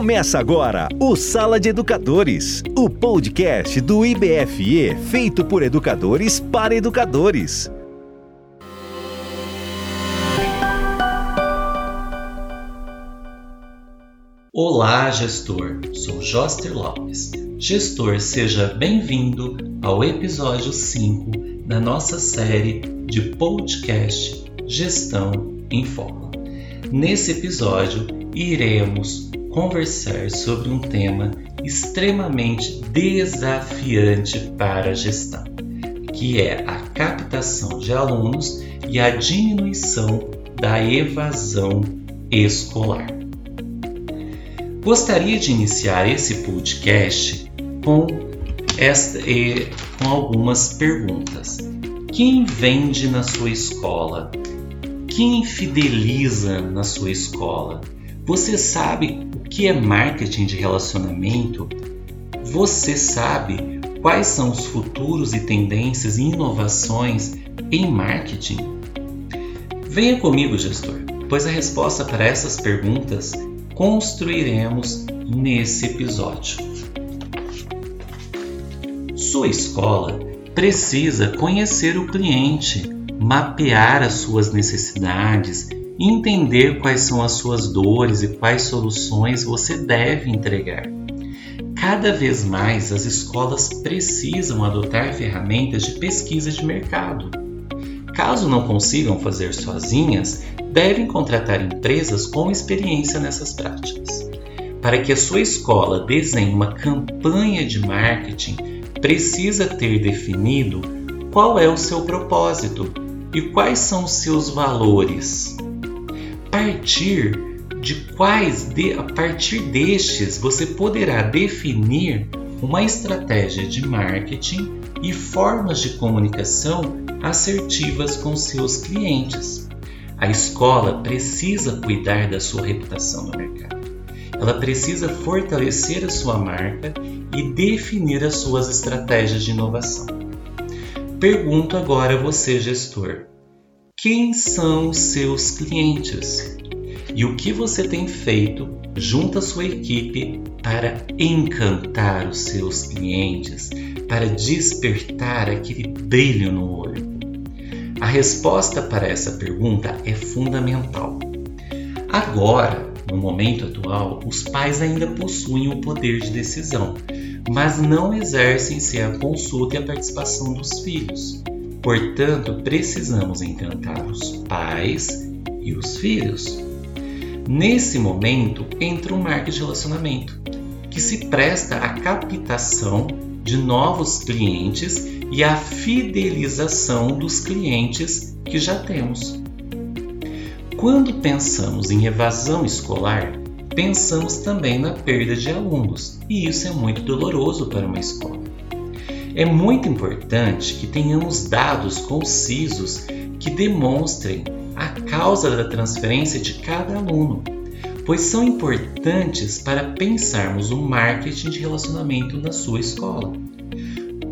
Começa agora o Sala de Educadores, o podcast do IBFE feito por educadores para educadores. Olá, gestor. Sou Joster Lopes. Gestor, seja bem-vindo ao episódio 5 da nossa série de podcast Gestão em Foco. Nesse episódio, iremos conversar sobre um tema extremamente desafiante para a gestão, que é a captação de alunos e a diminuição da evasão escolar. Gostaria de iniciar esse podcast com, esta, com algumas perguntas. Quem vende na sua escola? Quem fideliza na sua escola? Você sabe o que é marketing de relacionamento? Você sabe quais são os futuros e tendências e inovações em marketing? Venha comigo, gestor, pois a resposta para essas perguntas construiremos nesse episódio. Sua escola precisa conhecer o cliente, mapear as suas necessidades entender quais são as suas dores e quais soluções você deve entregar. Cada vez mais as escolas precisam adotar ferramentas de pesquisa de mercado. Caso não consigam fazer sozinhas, devem contratar empresas com experiência nessas práticas. Para que a sua escola desenhe uma campanha de marketing, precisa ter definido qual é o seu propósito e quais são os seus valores partir de quais de, a partir destes você poderá definir uma estratégia de marketing e formas de comunicação assertivas com seus clientes. A escola precisa cuidar da sua reputação no mercado. Ela precisa fortalecer a sua marca e definir as suas estratégias de inovação. Pergunto agora a você, gestor: quem são seus clientes e o que você tem feito junto à sua equipe para encantar os seus clientes, para despertar aquele brilho no olho. A resposta para essa pergunta é fundamental. Agora, no momento atual, os pais ainda possuem o poder de decisão, mas não exercem se a consulta e a participação dos filhos. Portanto, precisamos encantar os pais e os filhos. Nesse momento entra o marketing de relacionamento, que se presta à captação de novos clientes e à fidelização dos clientes que já temos. Quando pensamos em evasão escolar, pensamos também na perda de alunos, e isso é muito doloroso para uma escola. É muito importante que tenhamos dados concisos que demonstrem a causa da transferência de cada aluno, pois são importantes para pensarmos o marketing de relacionamento na sua escola.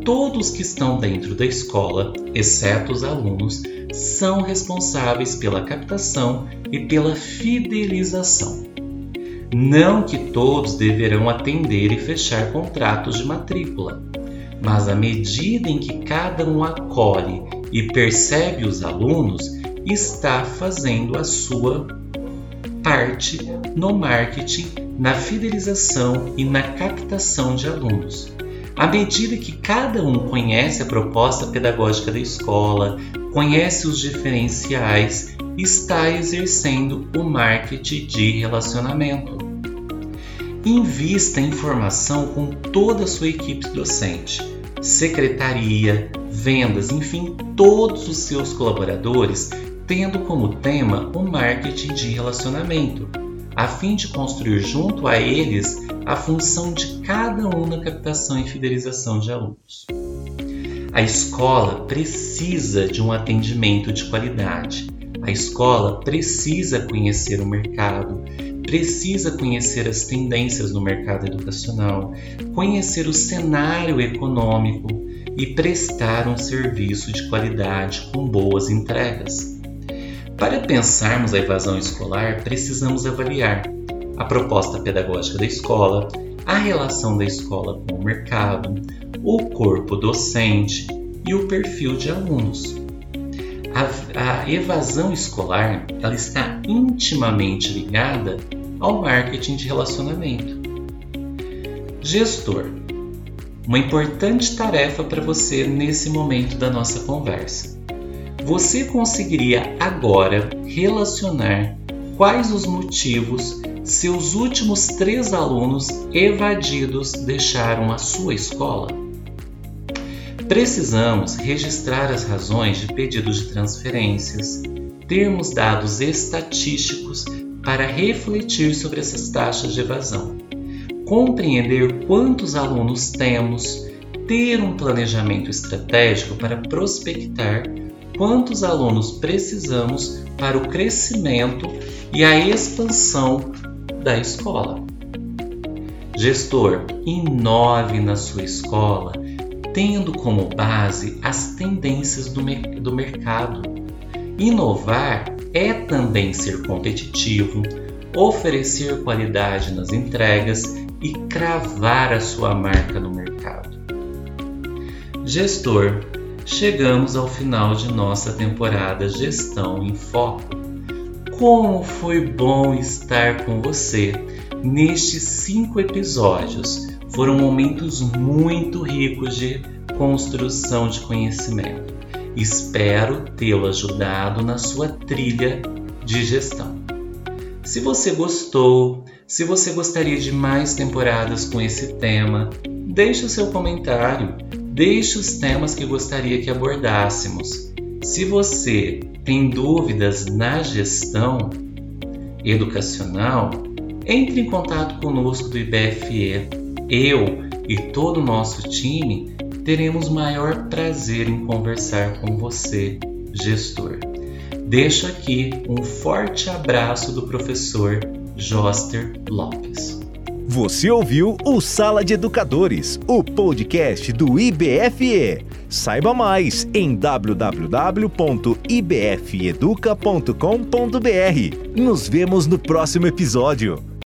Todos que estão dentro da escola, exceto os alunos, são responsáveis pela captação e pela fidelização. Não que todos deverão atender e fechar contratos de matrícula, mas à medida em que cada um acolhe e percebe os alunos, está fazendo a sua parte no marketing, na fidelização e na captação de alunos. À medida que cada um conhece a proposta pedagógica da escola, conhece os diferenciais, está exercendo o marketing de relacionamento. Invista em formação com toda a sua equipe docente, secretaria, vendas, enfim, todos os seus colaboradores, tendo como tema o marketing de relacionamento, a fim de construir junto a eles a função de cada um na captação e fidelização de alunos. A escola precisa de um atendimento de qualidade. A escola precisa conhecer o mercado, precisa conhecer as tendências no mercado educacional, conhecer o cenário econômico e prestar um serviço de qualidade com boas entregas. Para pensarmos a evasão escolar, precisamos avaliar a proposta pedagógica da escola, a relação da escola com o mercado, o corpo docente e o perfil de alunos. A, a evasão escolar ela está intimamente ligada ao marketing de relacionamento. Gestor, uma importante tarefa para você nesse momento da nossa conversa. Você conseguiria agora relacionar quais os motivos seus últimos três alunos evadidos deixaram a sua escola? Precisamos registrar as razões de pedidos de transferências, termos dados estatísticos para refletir sobre essas taxas de evasão, compreender quantos alunos temos, ter um planejamento estratégico para prospectar quantos alunos precisamos para o crescimento e a expansão da escola. Gestor, inove na sua escola tendo como base as tendências do, mer do mercado. Inovar é também ser competitivo, oferecer qualidade nas entregas e cravar a sua marca no mercado. Gestor, chegamos ao final de nossa temporada Gestão em Foco. Como foi bom estar com você nestes cinco episódios foram momentos muito ricos de construção de conhecimento. Espero tê-lo ajudado na sua trilha de gestão. Se você gostou, se você gostaria de mais temporadas com esse tema, deixe o seu comentário, deixe os temas que gostaria que abordássemos. Se você tem dúvidas na gestão educacional, entre em contato conosco do IBFE eu e todo o nosso time teremos maior prazer em conversar com você, gestor. Deixo aqui um forte abraço do professor Joster Lopes. Você ouviu o Sala de Educadores, o podcast do IBFE. Saiba mais em www.ibfeeduca.com.br. Nos vemos no próximo episódio.